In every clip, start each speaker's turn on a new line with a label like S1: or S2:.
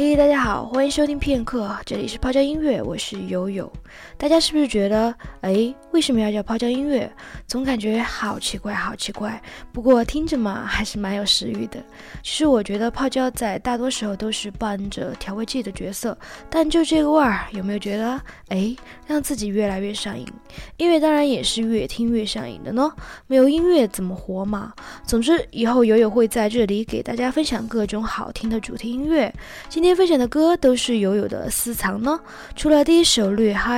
S1: 嘿，大家好，欢迎收听片刻，这里是泡椒音乐，我是悠悠。大家是不是觉得，哎，为什么要叫泡椒音乐？总感觉好奇怪，好奇怪。不过听着嘛，还是蛮有食欲的。其实我觉得泡椒在大多时候都是扮着调味剂的角色，但就这个味儿，有没有觉得，哎，让自己越来越上瘾？音乐当然也是越听越上瘾的呢。没有音乐怎么活嘛？总之，以后友友会在这里给大家分享各种好听的主题音乐。今天分享的歌都是友友的私藏呢。除了第一首略嗨。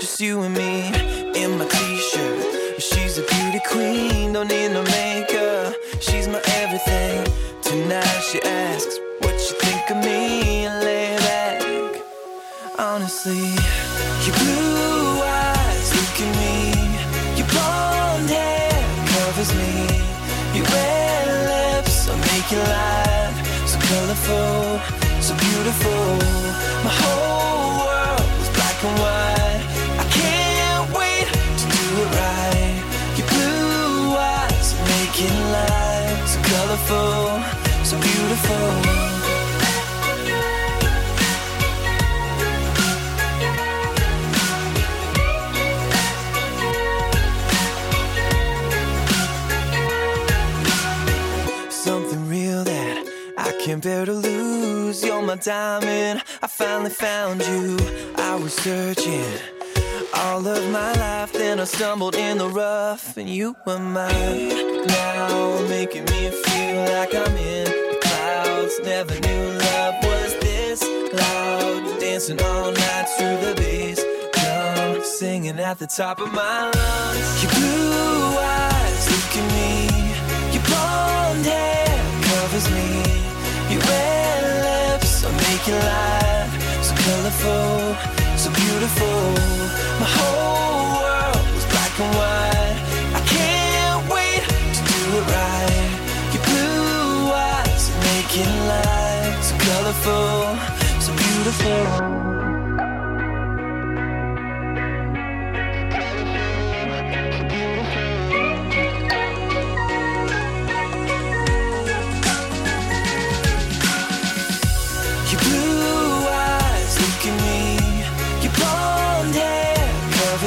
S2: Just you and me in my t-shirt. She's a beauty queen, don't need no makeup. She's my everything. Tonight she asks what you think of me. I lay back. Honestly, your blue eyes look at me. Your blonde hair covers me. Your red lips make you life so colorful, so beautiful. nothing better to lose. You're my diamond. I finally found you. I was searching all of my life, then I stumbled in the rough, and you were mine. Now making me feel like I'm in the clouds. Never knew love was this loud. Dancing all night through the bass drum, singing at the top of my lungs. Your blue eyes look at me. Your blonde hair covers me red lips are making life so colorful, so beautiful. My whole world was black and white. I can't wait to do it right. Your blue eyes are making life so colorful, so beautiful.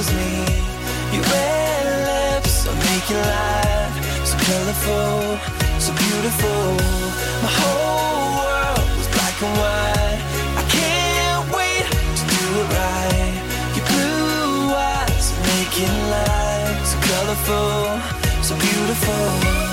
S2: kills me. Your red lips will make you laugh. So colorful, so beautiful. My whole world was black and white. I can't wait to do it right. Your blue eyes are making light. So colorful, so beautiful.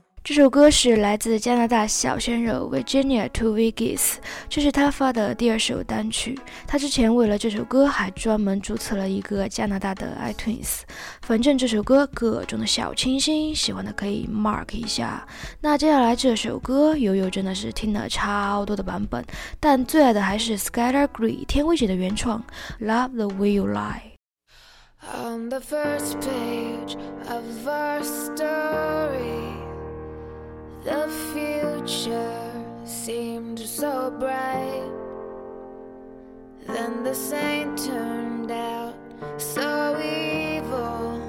S1: 这首歌是来自加拿大小鲜肉 Virginia To v e g i s 这是他发的第二首单曲。他之前为了这首歌还专门注册了一个加拿大的 iTunes。反正这首歌各种的小清新，喜欢的可以 mark 一下。那接下来这首歌，悠悠真的是听了超多的版本，但最爱的还是 Skyler g r e y 天威姐的原创《Love the Way You Lie》。
S3: The future seemed so bright. Then the saint turned out so evil.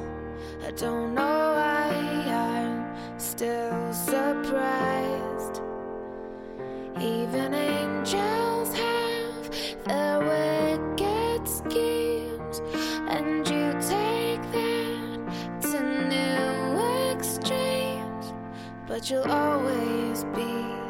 S3: I don't know why I'm still surprised. Even but you'll always be.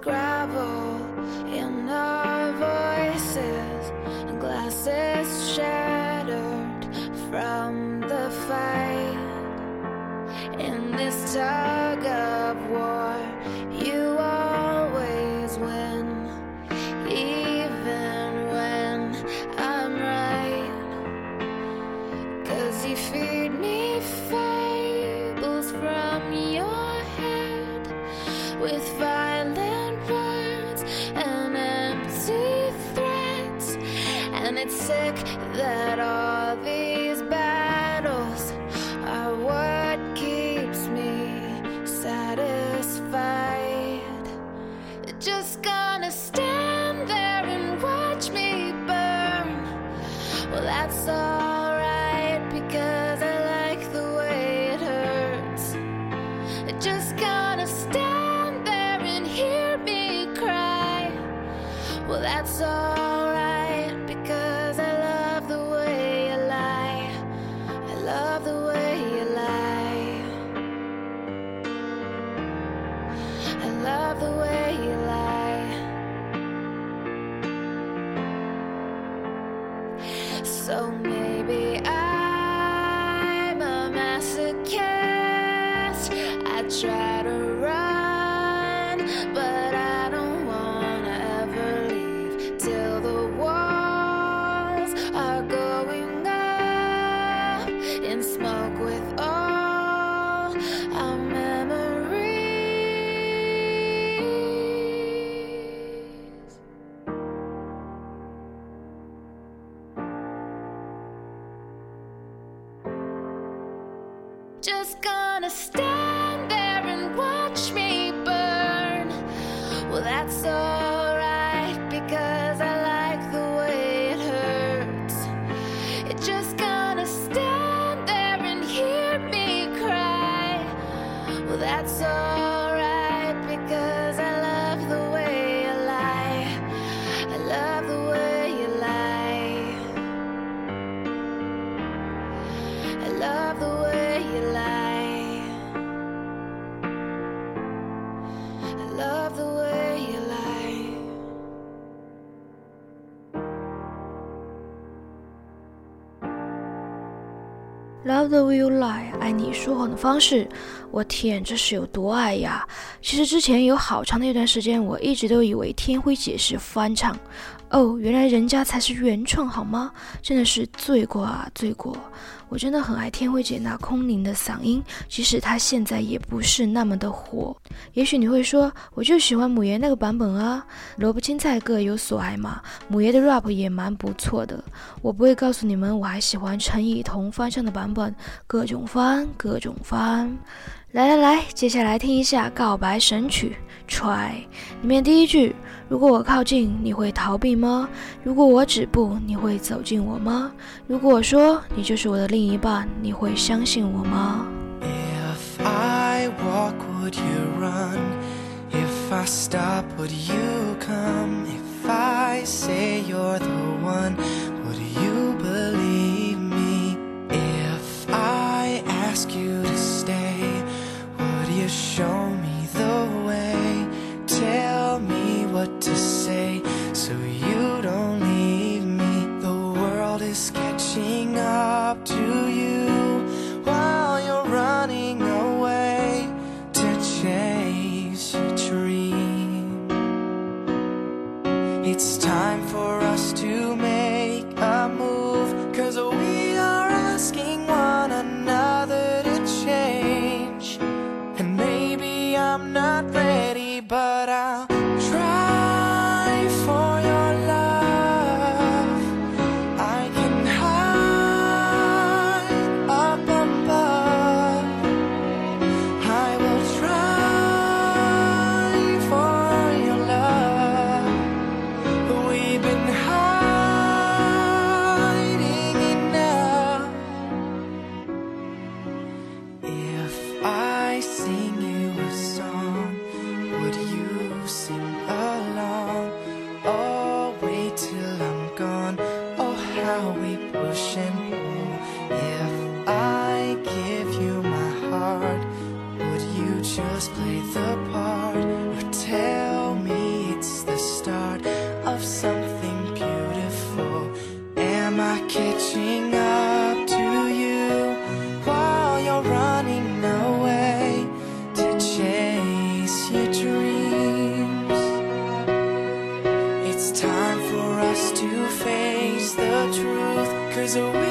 S3: gravel in our voices, and glasses shattered from the fight. In this time. at all. just gonna stand there and watch me burn? Well, that's alright because I like the way it hurts. It's just gonna stand there and hear me cry. Well, that's alright. The way you lie，
S1: 爱你说谎的方式。我天，这是有多爱呀！其实之前有好长的一段时间，我一直都以为天辉解释翻唱。哦，原来人家才是原创，好吗？真的是罪过啊，罪过！我真的很爱天辉姐那空灵的嗓音，即使她现在也不是那么的火。也许你会说，我就喜欢母爷那个版本啊，萝卜青菜各有所爱嘛。母爷的 rap 也蛮不错的，我不会告诉你们，我还喜欢陈以桐翻唱的版本，各种翻，各种翻。来来来，接下来听一下《告白神曲》，try 里面第一句。如果我靠近你会逃避吗如果我止步你会走近我吗如果我说你就是我的另一半你会相信我吗
S2: if i walk would you run if i stop would you come if i say you're the one would you believe me if i ask you to stay would you show shall we push and pull? If I give you my heart, would you just play the part? Or tell me it's the start of something beautiful? Am I catching up to you while you're running away to chase your dreams? It's time for us to there's a way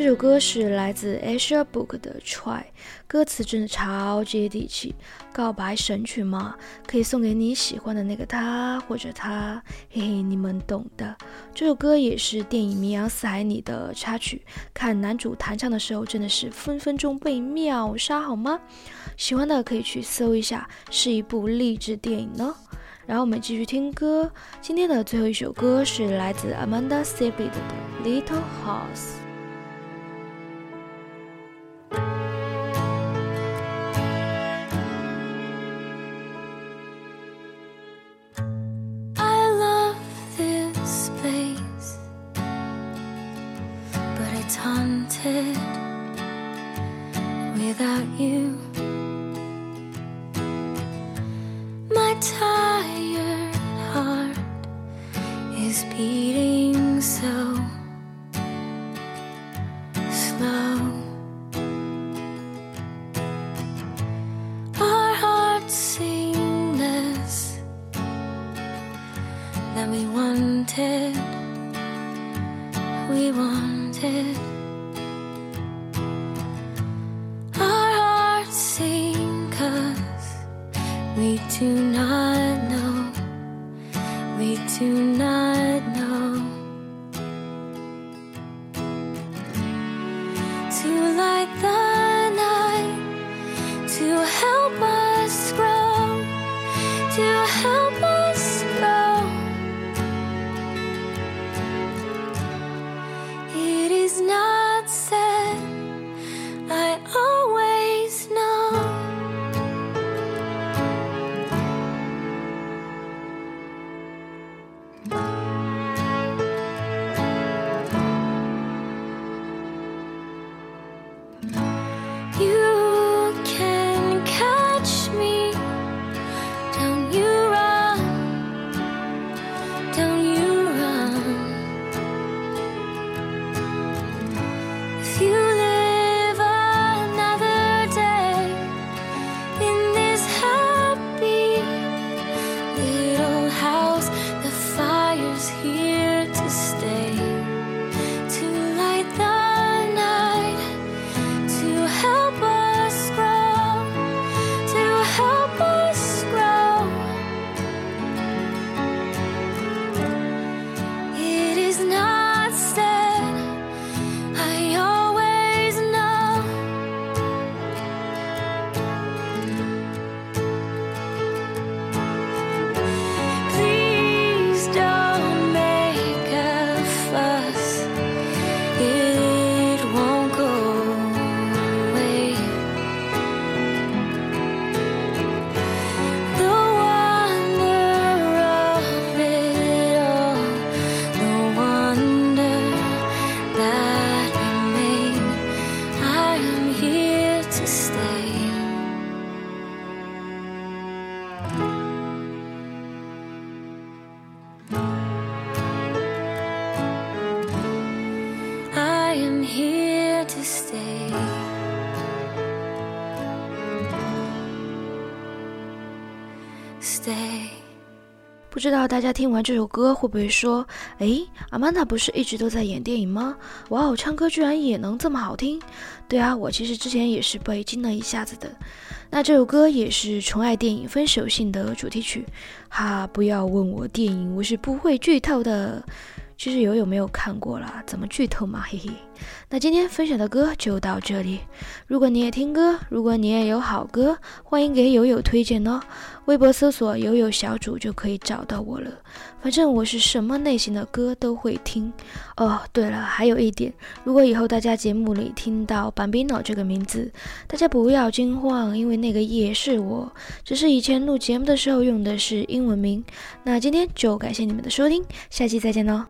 S1: 这首歌是来自 Asia Book 的 Try，歌词真的超接地气，告白神曲嘛，可以送给你喜欢的那个他或者他，嘿嘿，你们懂的。这首歌也是电影《名扬四海》里的插曲，看男主弹唱的时候真的是分分钟被秒杀，好吗？喜欢的可以去搜一下，是一部励志电影呢。然后我们继续听歌，今天的最后一首歌是来自 Amanda Sibid 的 Little House。
S4: tired heart is beating. We do not know, we do not know. is here to stay.
S1: 不知道大家听完这首歌会不会说：“哎，阿曼达不是一直都在演电影吗？哇哦，唱歌居然也能这么好听！”对啊，我其实之前也是被惊了一下子的。那这首歌也是《宠爱电影》分手信的主题曲，哈，不要问我电影，我是不会剧透的，其实有有没有看过啦？怎么剧透嘛，嘿嘿。那今天分享的歌就到这里。如果你也听歌，如果你也有好歌，欢迎给友友推荐哦。微博搜索“友友小主”就可以找到我了。反正我是什么类型的歌都会听。哦，对了，还有一点，如果以后大家节目里听到 Bambino 这个名字，大家不要惊慌，因为那个也是我，只是以前录节目的时候用的是英文名。那今天就感谢你们的收听，下期再见喽。